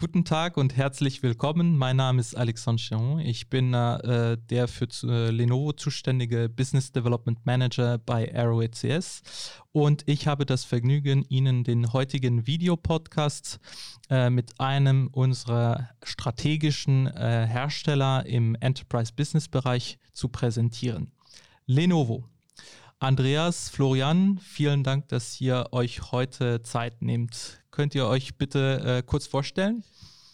Guten Tag und herzlich willkommen. Mein Name ist Alexandre Chiron. Ich bin äh, der für äh, Lenovo zuständige Business Development Manager bei Arrow ECS und ich habe das Vergnügen, Ihnen den heutigen Videopodcast äh, mit einem unserer strategischen äh, Hersteller im Enterprise Business Bereich zu präsentieren. Lenovo. Andreas, Florian, vielen Dank, dass ihr euch heute Zeit nehmt. Könnt ihr euch bitte äh, kurz vorstellen?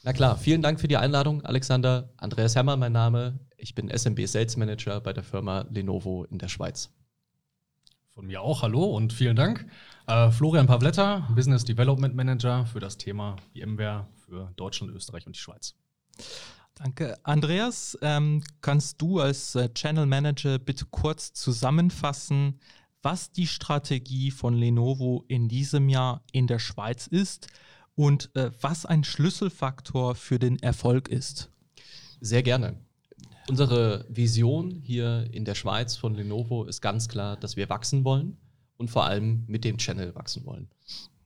Na klar, vielen Dank für die Einladung, Alexander. Andreas Herrmann, mein Name. Ich bin SMB Sales Manager bei der Firma Lenovo in der Schweiz. Von mir auch, hallo und vielen Dank. Äh, Florian Pavletta, Business Development Manager für das Thema VMware für Deutschland, Österreich und die Schweiz. Danke. Andreas, ähm, kannst du als äh, Channel Manager bitte kurz zusammenfassen, was die Strategie von Lenovo in diesem Jahr in der Schweiz ist und äh, was ein Schlüsselfaktor für den Erfolg ist? Sehr gerne. Unsere Vision hier in der Schweiz von Lenovo ist ganz klar, dass wir wachsen wollen und vor allem mit dem Channel wachsen wollen.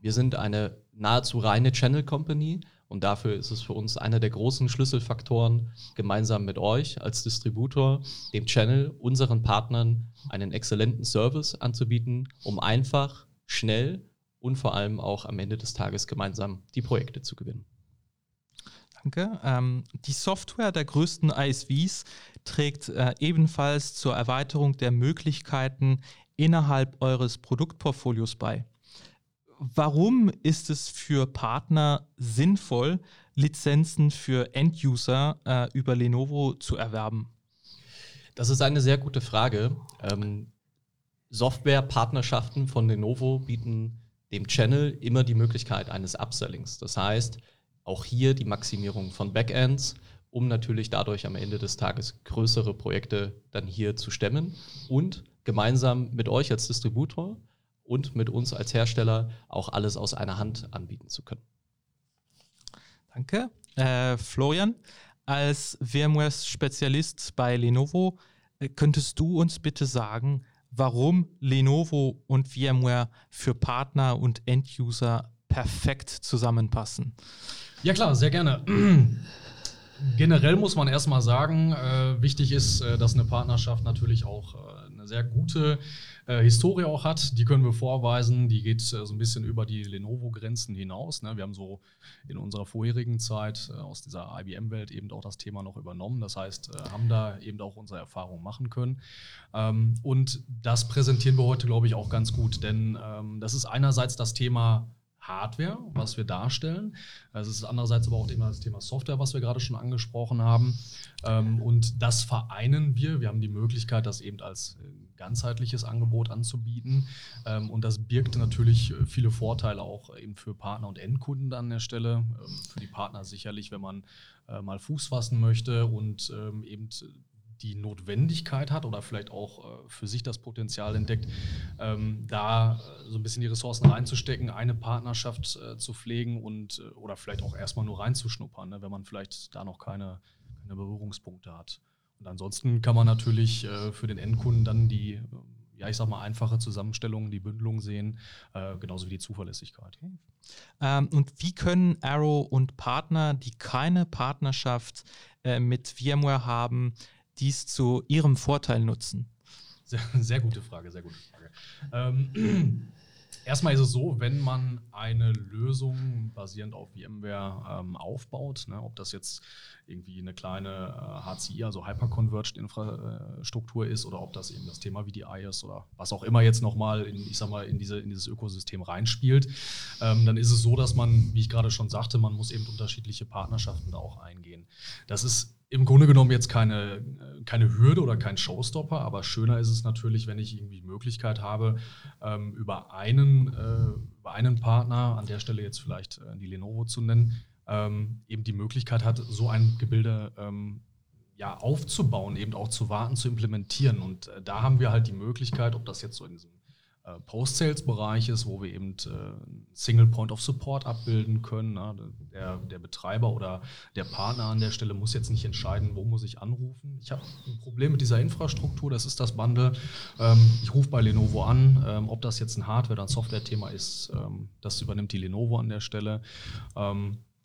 Wir sind eine nahezu reine Channel Company und dafür ist es für uns einer der großen Schlüsselfaktoren, gemeinsam mit euch als Distributor, dem Channel, unseren Partnern einen exzellenten Service anzubieten, um einfach, schnell und vor allem auch am Ende des Tages gemeinsam die Projekte zu gewinnen. Danke. Ähm, die Software der größten ISVs trägt äh, ebenfalls zur Erweiterung der Möglichkeiten innerhalb eures Produktportfolios bei warum ist es für Partner sinnvoll, Lizenzen für End-User äh, über Lenovo zu erwerben? Das ist eine sehr gute Frage. Ähm, Softwarepartnerschaften von Lenovo bieten dem Channel immer die Möglichkeit eines Upsellings. Das heißt, auch hier die Maximierung von Backends, um natürlich dadurch am Ende des Tages größere Projekte dann hier zu stemmen und gemeinsam mit euch als Distributor und mit uns als Hersteller auch alles aus einer Hand anbieten zu können. Danke. Äh, Florian, als VMware-Spezialist bei Lenovo, äh, könntest du uns bitte sagen, warum Lenovo und VMware für Partner und End-User perfekt zusammenpassen? Ja klar, sehr gerne. Generell muss man erstmal sagen, äh, wichtig ist, äh, dass eine Partnerschaft natürlich auch äh, eine sehr gute äh, Historie auch hat. Die können wir vorweisen. Die geht äh, so ein bisschen über die Lenovo-Grenzen hinaus. Ne? Wir haben so in unserer vorherigen Zeit äh, aus dieser IBM-Welt eben auch das Thema noch übernommen. Das heißt, haben da eben auch unsere Erfahrungen machen können. Ähm, und das präsentieren wir heute, glaube ich, auch ganz gut. Denn ähm, das ist einerseits das Thema Hardware, was wir darstellen. Es ist andererseits aber auch immer das Thema Software, was wir gerade schon angesprochen haben. Ähm, und das vereinen wir. Wir haben die Möglichkeit, das eben als äh, ganzheitliches Angebot anzubieten. Ähm, und das birgt natürlich äh, viele Vorteile auch eben für Partner und Endkunden an der Stelle. Ähm, für die Partner sicherlich, wenn man äh, mal Fuß fassen möchte und eben die Notwendigkeit hat oder vielleicht auch äh, für sich das Potenzial entdeckt, ähm, da äh, so ein bisschen die Ressourcen reinzustecken, eine Partnerschaft äh, zu pflegen und äh, oder vielleicht auch erstmal nur reinzuschnuppern, ne, wenn man vielleicht da noch keine, keine Berührungspunkte hat. Und ansonsten kann man natürlich äh, für den Endkunden dann die, ja, ich sag mal, einfache Zusammenstellung, die Bündelung sehen, äh, genauso wie die Zuverlässigkeit. Ähm, und wie können Arrow und Partner, die keine Partnerschaft mit VMware haben, dies zu ihrem Vorteil nutzen? Sehr, sehr gute Frage, sehr gute Frage. Ähm, erstmal ist es so, wenn man eine Lösung basierend auf VMware ähm, aufbaut, ne, ob das jetzt irgendwie eine kleine äh, HCI, also Hyperconverged Infrastruktur ist, oder ob das eben das Thema VDI ist oder was auch immer jetzt nochmal in, ich sag mal, in, diese, in dieses Ökosystem reinspielt, ähm, dann ist es so, dass man, wie ich gerade schon sagte, man muss eben unterschiedliche Partnerschaften da auch eingehen. Das ist im Grunde genommen jetzt keine, keine Hürde oder kein Showstopper, aber schöner ist es natürlich, wenn ich irgendwie die Möglichkeit habe, ähm, über, einen, äh, über einen Partner, an der Stelle jetzt vielleicht äh, die Lenovo zu nennen, ähm, eben die Möglichkeit hat, so ein Gebilde ähm, ja, aufzubauen, eben auch zu warten, zu implementieren. Und äh, da haben wir halt die Möglichkeit, ob das jetzt so in diesem Post-Sales-Bereich ist, wo wir eben äh, Single Point of Support abbilden können. Ne? Der, der, Betreiber oder der Partner an der Stelle muss jetzt nicht entscheiden, wo muss ich anrufen. Ich habe ein Problem mit dieser Infrastruktur, das ist das Bundle. Ähm, ich rufe bei Lenovo an, ähm, ob das jetzt ein Hardware- oder ein Software-Thema ist, ähm, das übernimmt die Lenovo an der Stelle.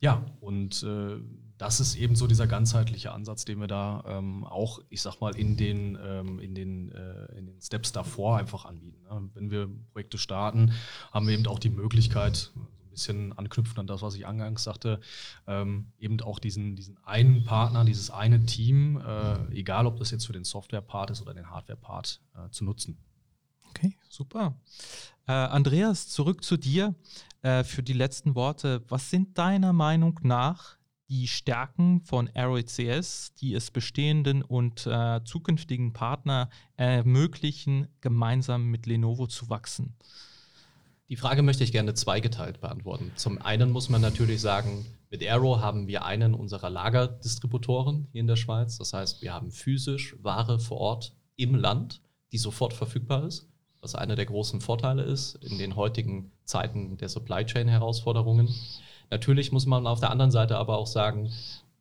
Ja, und äh, das ist eben so dieser ganzheitliche Ansatz, den wir da ähm, auch, ich sag mal, in den, ähm, in, den, äh, in den Steps davor einfach anbieten. Ne? Wenn wir Projekte starten, haben wir eben auch die Möglichkeit, so ein bisschen anknüpfen an das, was ich angangs sagte, ähm, eben auch diesen, diesen einen Partner, dieses eine Team, äh, egal ob das jetzt für den Software-Part ist oder den Hardware-Part, äh, zu nutzen. Okay, super. Äh, Andreas, zurück zu dir äh, für die letzten Worte. Was sind deiner Meinung nach die Stärken von AeroECS, die es bestehenden und äh, zukünftigen Partner ermöglichen, gemeinsam mit Lenovo zu wachsen? Die Frage möchte ich gerne zweigeteilt beantworten. Zum einen muss man natürlich sagen, mit Aero haben wir einen unserer Lagerdistributoren hier in der Schweiz. Das heißt, wir haben physisch Ware vor Ort im Land, die sofort verfügbar ist, was einer der großen Vorteile ist in den heutigen Zeiten der Supply Chain Herausforderungen. Natürlich muss man auf der anderen Seite aber auch sagen,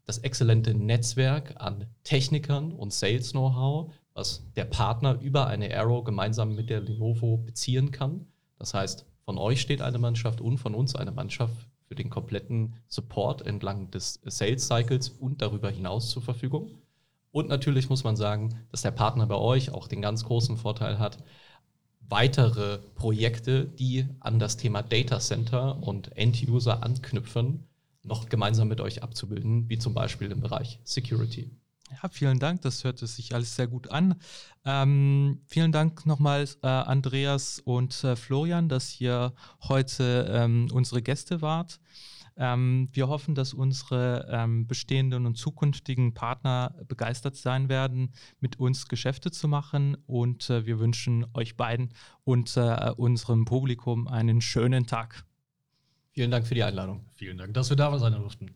das exzellente Netzwerk an Technikern und Sales-Know-how, was der Partner über eine Arrow gemeinsam mit der Lenovo beziehen kann. Das heißt, von euch steht eine Mannschaft und von uns eine Mannschaft für den kompletten Support entlang des Sales Cycles und darüber hinaus zur Verfügung. Und natürlich muss man sagen, dass der Partner bei euch auch den ganz großen Vorteil hat, weitere Projekte, die an das Thema Data Center und End-User anknüpfen, noch gemeinsam mit euch abzubilden, wie zum Beispiel im Bereich Security. Ja, vielen Dank, das hört sich alles sehr gut an. Ähm, vielen Dank nochmal, äh, Andreas und äh, Florian, dass ihr heute ähm, unsere Gäste wart. Ähm, wir hoffen, dass unsere ähm, bestehenden und zukünftigen Partner begeistert sein werden, mit uns Geschäfte zu machen. Und äh, wir wünschen euch beiden und äh, unserem Publikum einen schönen Tag. Vielen Dank für die Einladung. Vielen Dank, dass wir da sein durften.